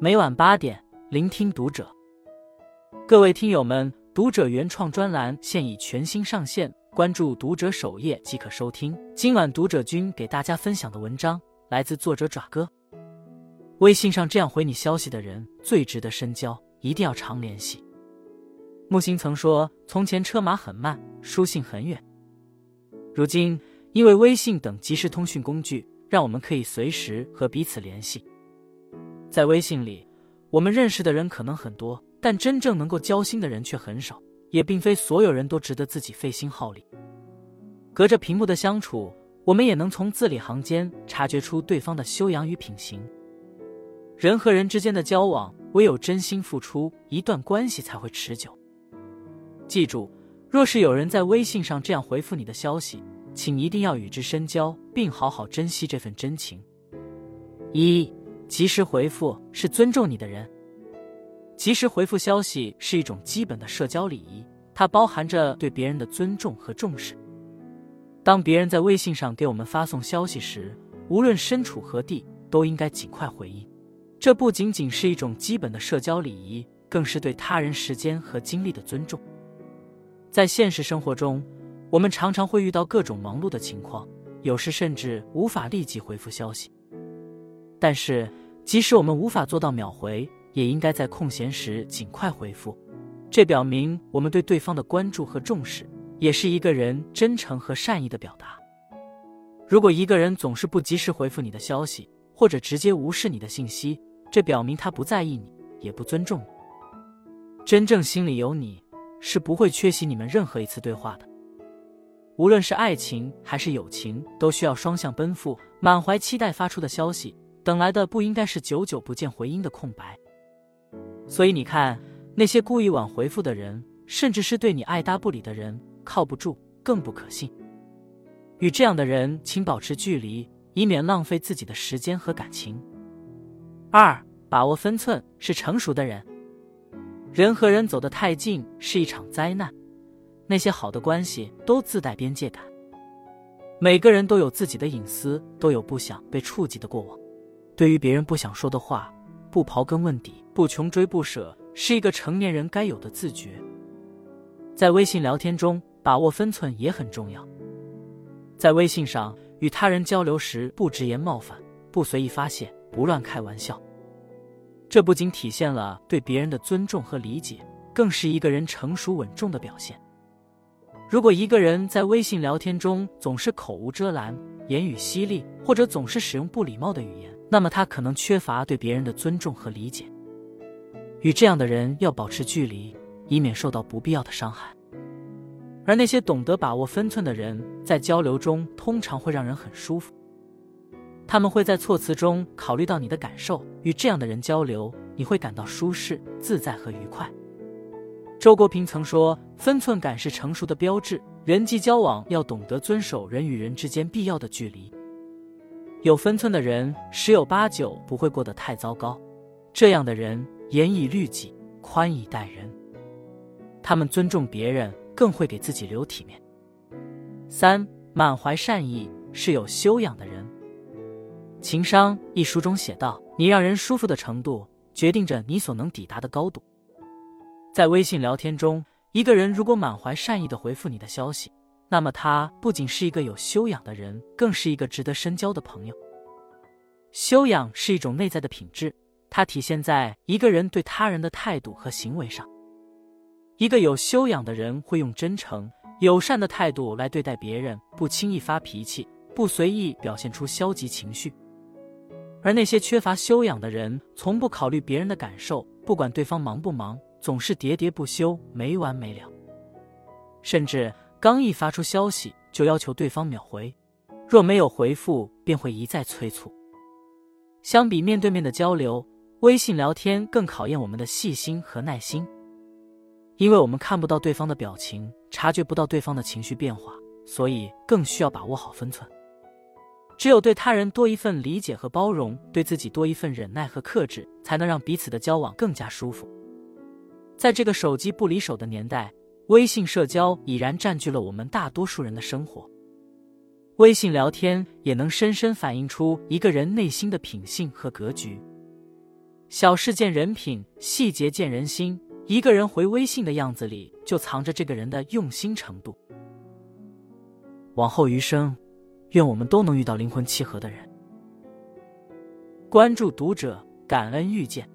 每晚八点，聆听读者。各位听友们，读者原创专栏现已全新上线，关注读者首页即可收听。今晚读者君给大家分享的文章来自作者爪哥。微信上这样回你消息的人最值得深交，一定要常联系。木星曾说：“从前车马很慢，书信很远。如今，因为微信等即时通讯工具，让我们可以随时和彼此联系。在微信里，我们认识的人可能很多。”但真正能够交心的人却很少，也并非所有人都值得自己费心耗力。隔着屏幕的相处，我们也能从字里行间察觉出对方的修养与品行。人和人之间的交往，唯有真心付出，一段关系才会持久。记住，若是有人在微信上这样回复你的消息，请一定要与之深交，并好好珍惜这份真情。一，及时回复是尊重你的人。及时回复消息是一种基本的社交礼仪，它包含着对别人的尊重和重视。当别人在微信上给我们发送消息时，无论身处何地，都应该尽快回应。这不仅仅是一种基本的社交礼仪，更是对他人时间和精力的尊重。在现实生活中，我们常常会遇到各种忙碌的情况，有时甚至无法立即回复消息。但是，即使我们无法做到秒回，也应该在空闲时尽快回复，这表明我们对对方的关注和重视，也是一个人真诚和善意的表达。如果一个人总是不及时回复你的消息，或者直接无视你的信息，这表明他不在意你，也不尊重你。真正心里有你，是不会缺席你们任何一次对话的。无论是爱情还是友情，都需要双向奔赴，满怀期待发出的消息，等来的不应该是久久不见回音的空白。所以你看，那些故意晚回复的人，甚至是对你爱答不理的人，靠不住，更不可信。与这样的人，请保持距离，以免浪费自己的时间和感情。二，把握分寸是成熟的人。人和人走得太近是一场灾难。那些好的关系都自带边界感。每个人都有自己的隐私，都有不想被触及的过往。对于别人不想说的话，不刨根问底。不穷追不舍是一个成年人该有的自觉。在微信聊天中，把握分寸也很重要。在微信上与他人交流时，不直言冒犯，不随意发泄，不乱开玩笑。这不仅体现了对别人的尊重和理解，更是一个人成熟稳重的表现。如果一个人在微信聊天中总是口无遮拦、言语犀利，或者总是使用不礼貌的语言，那么他可能缺乏对别人的尊重和理解。与这样的人要保持距离，以免受到不必要的伤害。而那些懂得把握分寸的人，在交流中通常会让人很舒服。他们会在措辞中考虑到你的感受，与这样的人交流，你会感到舒适、自在和愉快。周国平曾说：“分寸感是成熟的标志，人际交往要懂得遵守人与人之间必要的距离。有分寸的人，十有八九不会过得太糟糕。这样的人。”严以律己，宽以待人。他们尊重别人，更会给自己留体面。三，满怀善意是有修养的人。《情商》一书中写道：“你让人舒服的程度，决定着你所能抵达的高度。”在微信聊天中，一个人如果满怀善意的回复你的消息，那么他不仅是一个有修养的人，更是一个值得深交的朋友。修养是一种内在的品质。它体现在一个人对他人的态度和行为上。一个有修养的人会用真诚、友善的态度来对待别人，不轻易发脾气，不随意表现出消极情绪。而那些缺乏修养的人，从不考虑别人的感受，不管对方忙不忙，总是喋喋不休，没完没了。甚至刚一发出消息，就要求对方秒回，若没有回复，便会一再催促。相比面对面的交流，微信聊天更考验我们的细心和耐心，因为我们看不到对方的表情，察觉不到对方的情绪变化，所以更需要把握好分寸。只有对他人多一份理解和包容，对自己多一份忍耐和克制，才能让彼此的交往更加舒服。在这个手机不离手的年代，微信社交已然占据了我们大多数人的生活。微信聊天也能深深反映出一个人内心的品性和格局。小事见人品，细节见人心。一个人回微信的样子里，就藏着这个人的用心程度。往后余生，愿我们都能遇到灵魂契合的人。关注读者，感恩遇见。